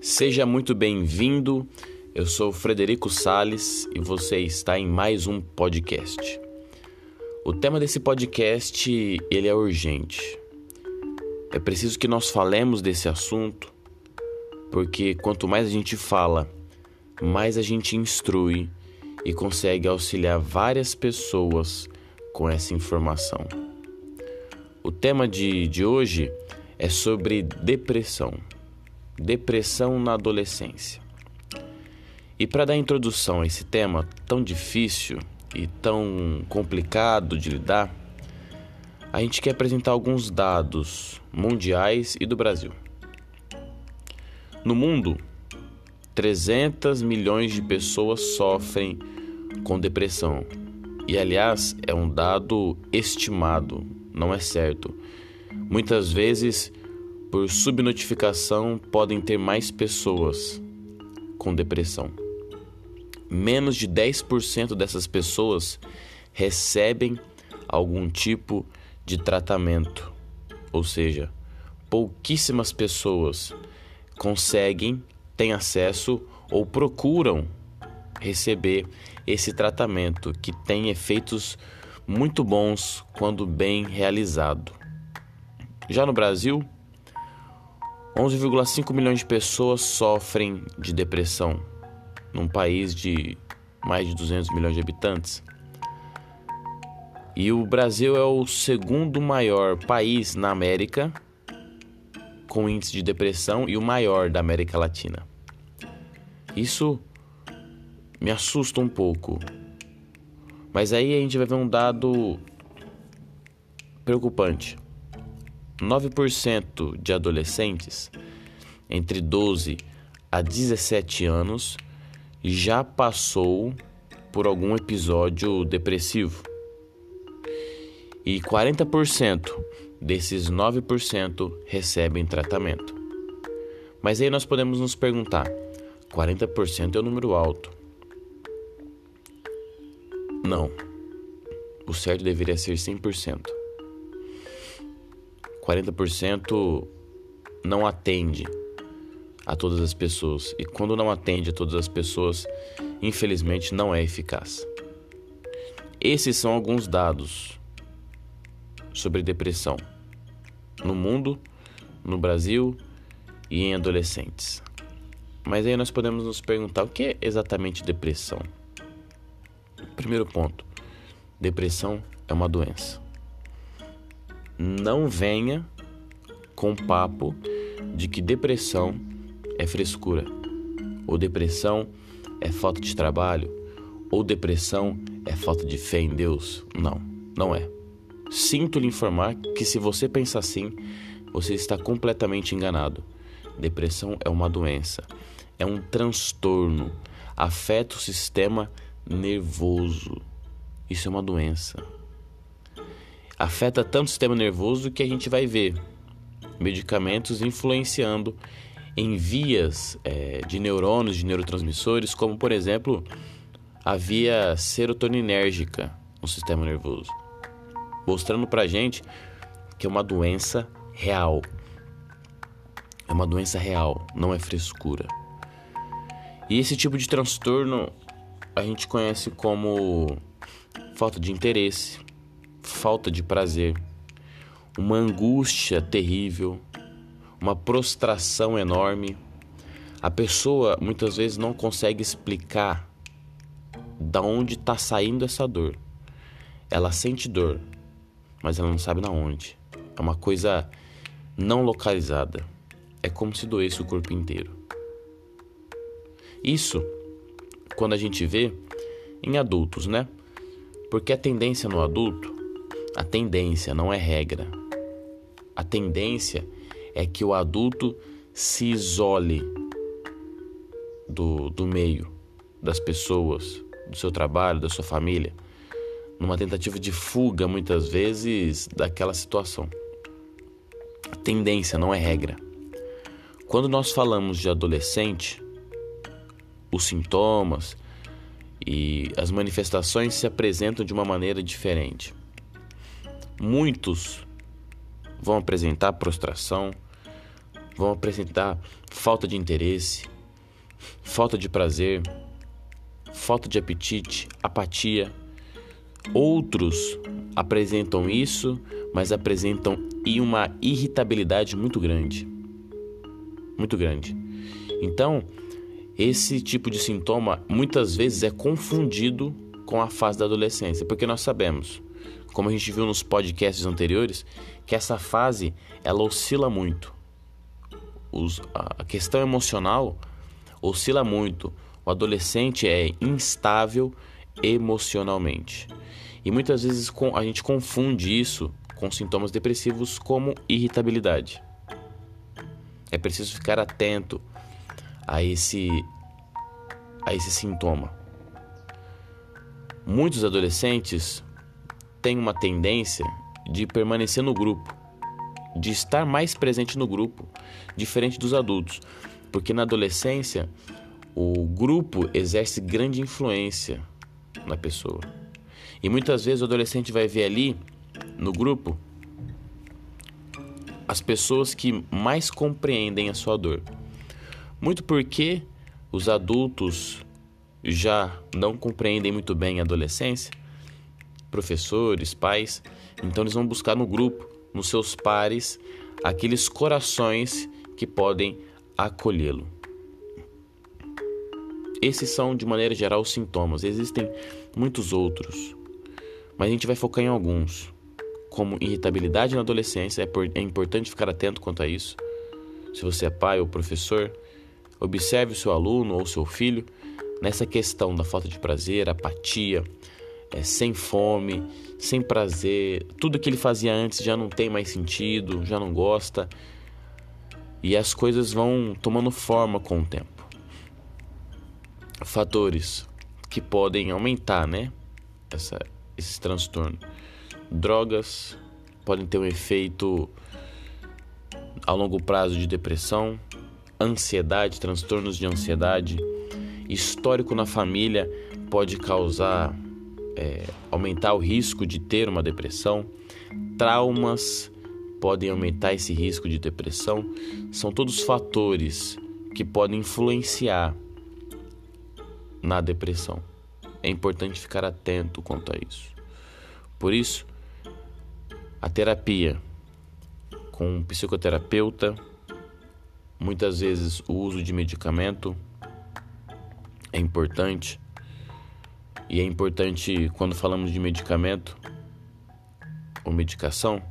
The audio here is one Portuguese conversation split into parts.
Seja muito bem-vindo. Eu sou Frederico Sales e você está em mais um podcast. O tema desse podcast, ele é urgente. É preciso que nós falemos desse assunto, porque quanto mais a gente fala, mais a gente instrui e consegue auxiliar várias pessoas com essa informação. O tema de, de hoje é sobre depressão. Depressão na adolescência. E para dar introdução a esse tema tão difícil e tão complicado de lidar, a gente quer apresentar alguns dados mundiais e do Brasil. No mundo, 300 milhões de pessoas sofrem com depressão. E aliás, é um dado estimado, não é certo. Muitas vezes por subnotificação, podem ter mais pessoas com depressão. Menos de 10% dessas pessoas recebem algum tipo de tratamento, ou seja, pouquíssimas pessoas conseguem, têm acesso ou procuram receber esse tratamento que tem efeitos muito bons quando bem realizado. Já no Brasil, 11,5 milhões de pessoas sofrem de depressão num país de mais de 200 milhões de habitantes. E o Brasil é o segundo maior país na América com índice de depressão e o maior da América Latina. Isso me assusta um pouco. Mas aí a gente vai ver um dado preocupante. 9% de adolescentes entre 12 a 17 anos já passou por algum episódio depressivo. E 40% desses 9% recebem tratamento. Mas aí nós podemos nos perguntar: 40% é um número alto? Não. O certo deveria ser 100%. 40% não atende a todas as pessoas. E quando não atende a todas as pessoas, infelizmente não é eficaz. Esses são alguns dados sobre depressão no mundo, no Brasil e em adolescentes. Mas aí nós podemos nos perguntar o que é exatamente depressão. Primeiro ponto: depressão é uma doença não venha com papo de que depressão é frescura, ou depressão é falta de trabalho, ou depressão é falta de fé em Deus. Não, não é. Sinto lhe informar que se você pensa assim, você está completamente enganado. Depressão é uma doença, é um transtorno, afeta o sistema nervoso. Isso é uma doença afeta tanto o sistema nervoso que a gente vai ver medicamentos influenciando em vias é, de neurônios, de neurotransmissores, como por exemplo a via serotoninérgica no sistema nervoso, mostrando pra gente que é uma doença real. É uma doença real, não é frescura. E esse tipo de transtorno a gente conhece como falta de interesse, falta de prazer, uma angústia terrível, uma prostração enorme. A pessoa muitas vezes não consegue explicar da onde está saindo essa dor. Ela sente dor, mas ela não sabe na onde. É uma coisa não localizada. É como se doesse o corpo inteiro. Isso quando a gente vê em adultos, né? Porque a tendência no adulto a tendência não é regra. A tendência é que o adulto se isole do, do meio, das pessoas, do seu trabalho, da sua família, numa tentativa de fuga, muitas vezes, daquela situação. A tendência não é regra. Quando nós falamos de adolescente, os sintomas e as manifestações se apresentam de uma maneira diferente. Muitos vão apresentar prostração, vão apresentar falta de interesse, falta de prazer, falta de apetite, apatia. Outros apresentam isso, mas apresentam uma irritabilidade muito grande. Muito grande. Então, esse tipo de sintoma muitas vezes é confundido com a fase da adolescência, porque nós sabemos, como a gente viu nos podcasts anteriores, que essa fase ela oscila muito. Os, a questão emocional oscila muito. O adolescente é instável emocionalmente. E muitas vezes a gente confunde isso com sintomas depressivos como irritabilidade. É preciso ficar atento a esse a esse sintoma. Muitos adolescentes têm uma tendência de permanecer no grupo, de estar mais presente no grupo, diferente dos adultos, porque na adolescência o grupo exerce grande influência na pessoa. E muitas vezes o adolescente vai ver ali no grupo as pessoas que mais compreendem a sua dor. Muito porque os adultos já não compreendem muito bem a adolescência, professores, pais, então eles vão buscar no grupo, nos seus pares, aqueles corações que podem acolhê-lo. Esses são, de maneira geral, os sintomas. Existem muitos outros, mas a gente vai focar em alguns, como irritabilidade na adolescência. É, é importante ficar atento quanto a isso. Se você é pai ou professor, Observe o seu aluno ou seu filho nessa questão da falta de prazer, apatia, é, sem fome, sem prazer. Tudo que ele fazia antes já não tem mais sentido, já não gosta. E as coisas vão tomando forma com o tempo. Fatores que podem aumentar, né? Essa, esse transtorno. Drogas podem ter um efeito a longo prazo de depressão, ansiedade, transtornos de ansiedade. Histórico na família pode causar, é, aumentar o risco de ter uma depressão. Traumas podem aumentar esse risco de depressão. São todos fatores que podem influenciar na depressão. É importante ficar atento quanto a isso. Por isso, a terapia com um psicoterapeuta Muitas vezes o uso de medicamento é importante. E é importante quando falamos de medicamento ou medicação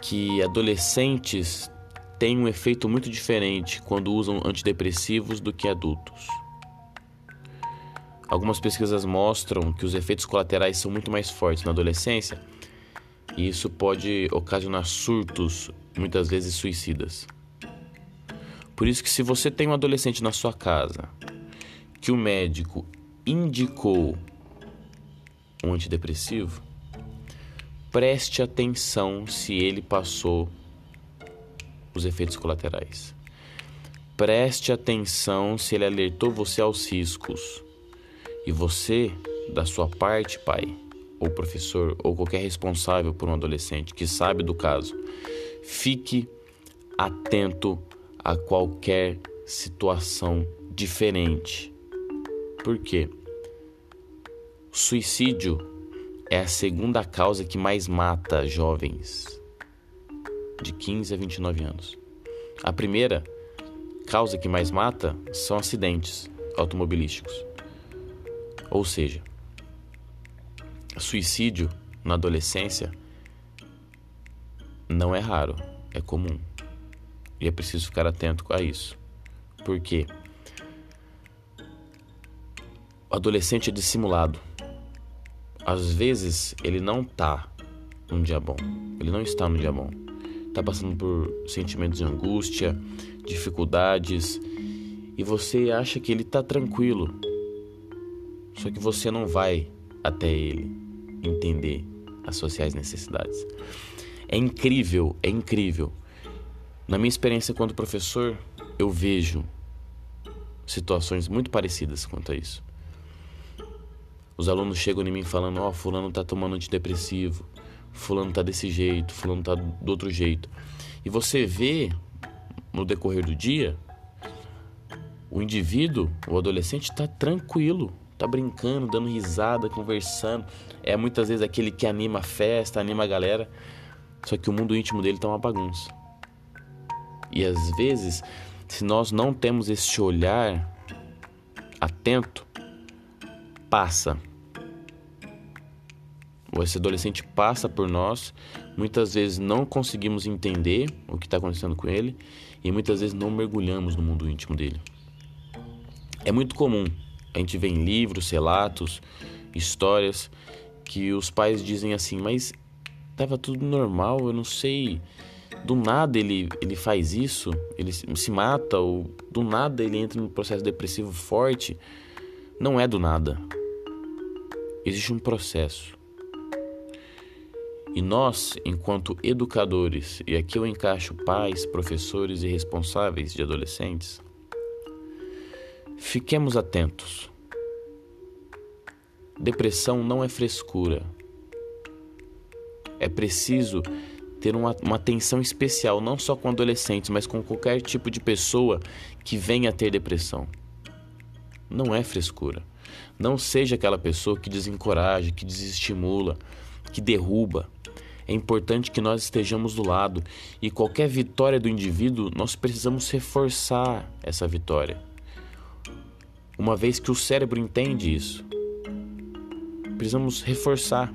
que adolescentes têm um efeito muito diferente quando usam antidepressivos do que adultos. Algumas pesquisas mostram que os efeitos colaterais são muito mais fortes na adolescência e isso pode ocasionar surtos muitas vezes suicidas. Por isso que se você tem um adolescente na sua casa que o médico indicou um antidepressivo, preste atenção se ele passou os efeitos colaterais. Preste atenção se ele alertou você aos riscos. E você, da sua parte, pai, ou professor, ou qualquer responsável por um adolescente que sabe do caso, Fique atento a qualquer situação diferente. Por quê? suicídio é a segunda causa que mais mata jovens de 15 a 29 anos. A primeira causa que mais mata são acidentes automobilísticos. Ou seja, suicídio na adolescência não é raro, é comum. E é preciso ficar atento a isso. Porque o adolescente é dissimulado. Às vezes ele não tá num dia bom. Ele não está num dia bom. Tá passando por sentimentos de angústia, dificuldades, e você acha que ele tá tranquilo. Só que você não vai até ele entender as sociais necessidades. É incrível, é incrível. Na minha experiência quanto professor, eu vejo situações muito parecidas quanto a isso. Os alunos chegam em mim falando: Ó, oh, Fulano tá tomando antidepressivo, fulano tá desse jeito, fulano tá do outro jeito. E você vê no decorrer do dia, o indivíduo, o adolescente tá tranquilo, tá brincando, dando risada, conversando. É muitas vezes aquele que anima a festa, anima a galera. Só que o mundo íntimo dele tá uma bagunça. E às vezes, se nós não temos esse olhar atento, passa. Esse adolescente passa por nós, muitas vezes não conseguimos entender o que está acontecendo com ele e muitas vezes não mergulhamos no mundo íntimo dele. É muito comum a gente vê em livros, relatos, histórias que os pais dizem assim, mas estava tudo normal, eu não sei, do nada ele, ele faz isso, ele se mata, ou do nada ele entra num processo depressivo forte. Não é do nada. Existe um processo. E nós, enquanto educadores, e aqui eu encaixo pais, professores e responsáveis de adolescentes, fiquemos atentos. Depressão não é frescura. É preciso ter uma, uma atenção especial, não só com adolescentes, mas com qualquer tipo de pessoa que venha a ter depressão. Não é frescura. Não seja aquela pessoa que desencoraja, que desestimula, que derruba. É importante que nós estejamos do lado e qualquer vitória do indivíduo, nós precisamos reforçar essa vitória. Uma vez que o cérebro entende isso, precisamos reforçar.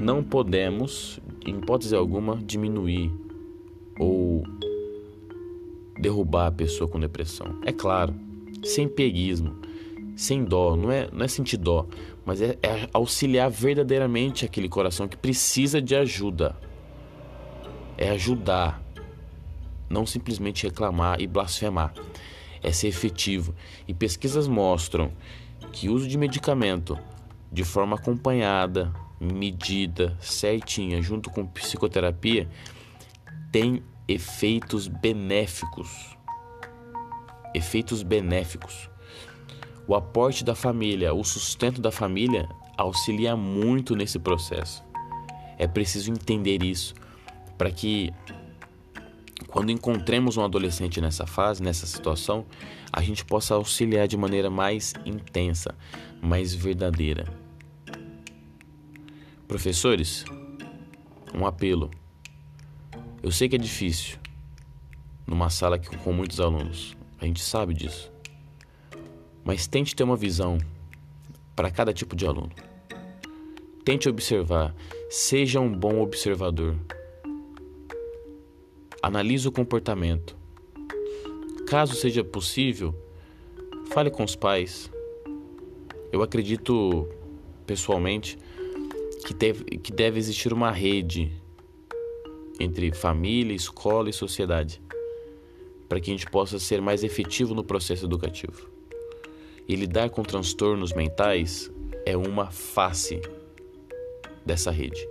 Não podemos, em hipótese alguma, diminuir ou derrubar a pessoa com depressão. É claro, sem peguismo, sem dó, não é, não é sentir dó, mas é, é auxiliar verdadeiramente aquele coração que precisa de ajuda. É ajudar, não simplesmente reclamar e blasfemar. É ser efetivo. E pesquisas mostram que o uso de medicamento de forma acompanhada, medida, certinha, junto com psicoterapia, tem efeitos benéficos. Efeitos benéficos. O aporte da família, o sustento da família auxilia muito nesse processo. É preciso entender isso para que quando encontremos um adolescente nessa fase, nessa situação, a gente possa auxiliar de maneira mais intensa, mais verdadeira. Professores, um apelo. Eu sei que é difícil numa sala com muitos alunos, a gente sabe disso. Mas tente ter uma visão para cada tipo de aluno. Tente observar, seja um bom observador. Analise o comportamento. Caso seja possível, fale com os pais. Eu acredito pessoalmente que deve, que deve existir uma rede entre família, escola e sociedade para que a gente possa ser mais efetivo no processo educativo. E lidar com transtornos mentais é uma face dessa rede.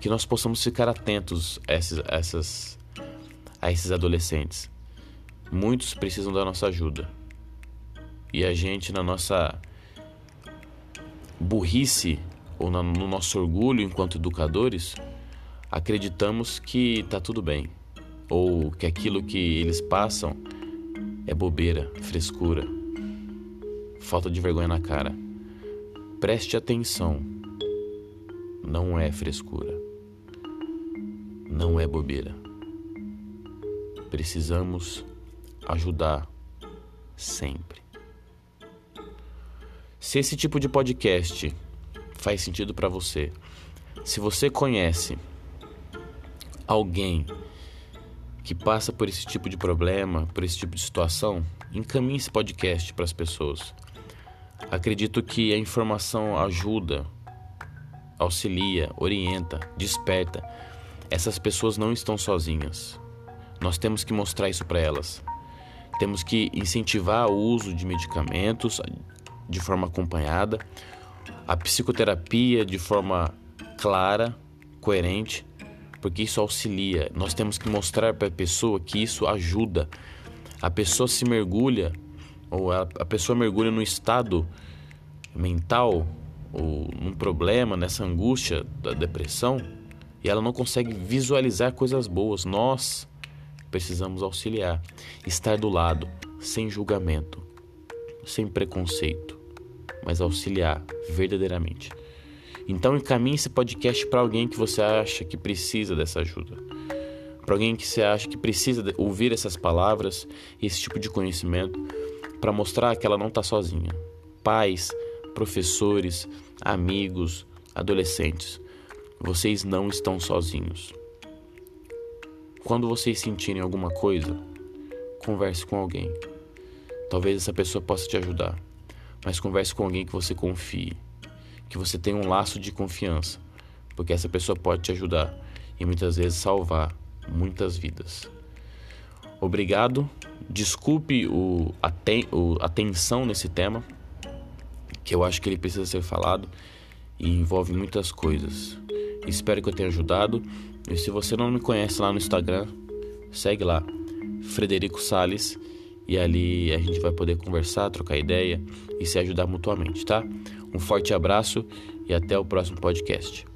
Que nós possamos ficar atentos a esses, a essas, a esses adolescentes. Muitos precisam da nossa ajuda. E a gente, na nossa burrice ou no nosso orgulho enquanto educadores, acreditamos que está tudo bem, ou que aquilo que eles passam é bobeira, frescura, falta de vergonha na cara. Preste atenção, não é frescura, não é bobeira. Precisamos ajudar sempre. Se esse tipo de podcast faz sentido para você. Se você conhece alguém que passa por esse tipo de problema, por esse tipo de situação, encaminhe esse podcast para as pessoas. Acredito que a informação ajuda, auxilia, orienta, desperta. Essas pessoas não estão sozinhas. Nós temos que mostrar isso para elas. Temos que incentivar o uso de medicamentos de forma acompanhada, a psicoterapia de forma clara, coerente, porque isso auxilia. Nós temos que mostrar para a pessoa que isso ajuda. A pessoa se mergulha, ou a, a pessoa mergulha no estado mental ou num problema, nessa angústia da depressão, e ela não consegue visualizar coisas boas. Nós precisamos auxiliar, estar do lado, sem julgamento, sem preconceito, mas auxiliar verdadeiramente. Então encaminhe esse podcast para alguém que você acha que precisa dessa ajuda. Para alguém que você acha que precisa ouvir essas palavras esse tipo de conhecimento para mostrar que ela não está sozinha. Pais, professores, amigos, adolescentes, vocês não estão sozinhos. Quando vocês sentirem alguma coisa, converse com alguém. Talvez essa pessoa possa te ajudar, mas converse com alguém que você confie que você tenha um laço de confiança, porque essa pessoa pode te ajudar e muitas vezes salvar muitas vidas. Obrigado. Desculpe o, a, ten, o, a tensão nesse tema, que eu acho que ele precisa ser falado e envolve muitas coisas. Espero que eu tenha ajudado. E se você não me conhece lá no Instagram, segue lá, Frederico Sales, e ali a gente vai poder conversar, trocar ideia e se ajudar mutuamente, tá? Um forte abraço e até o próximo podcast.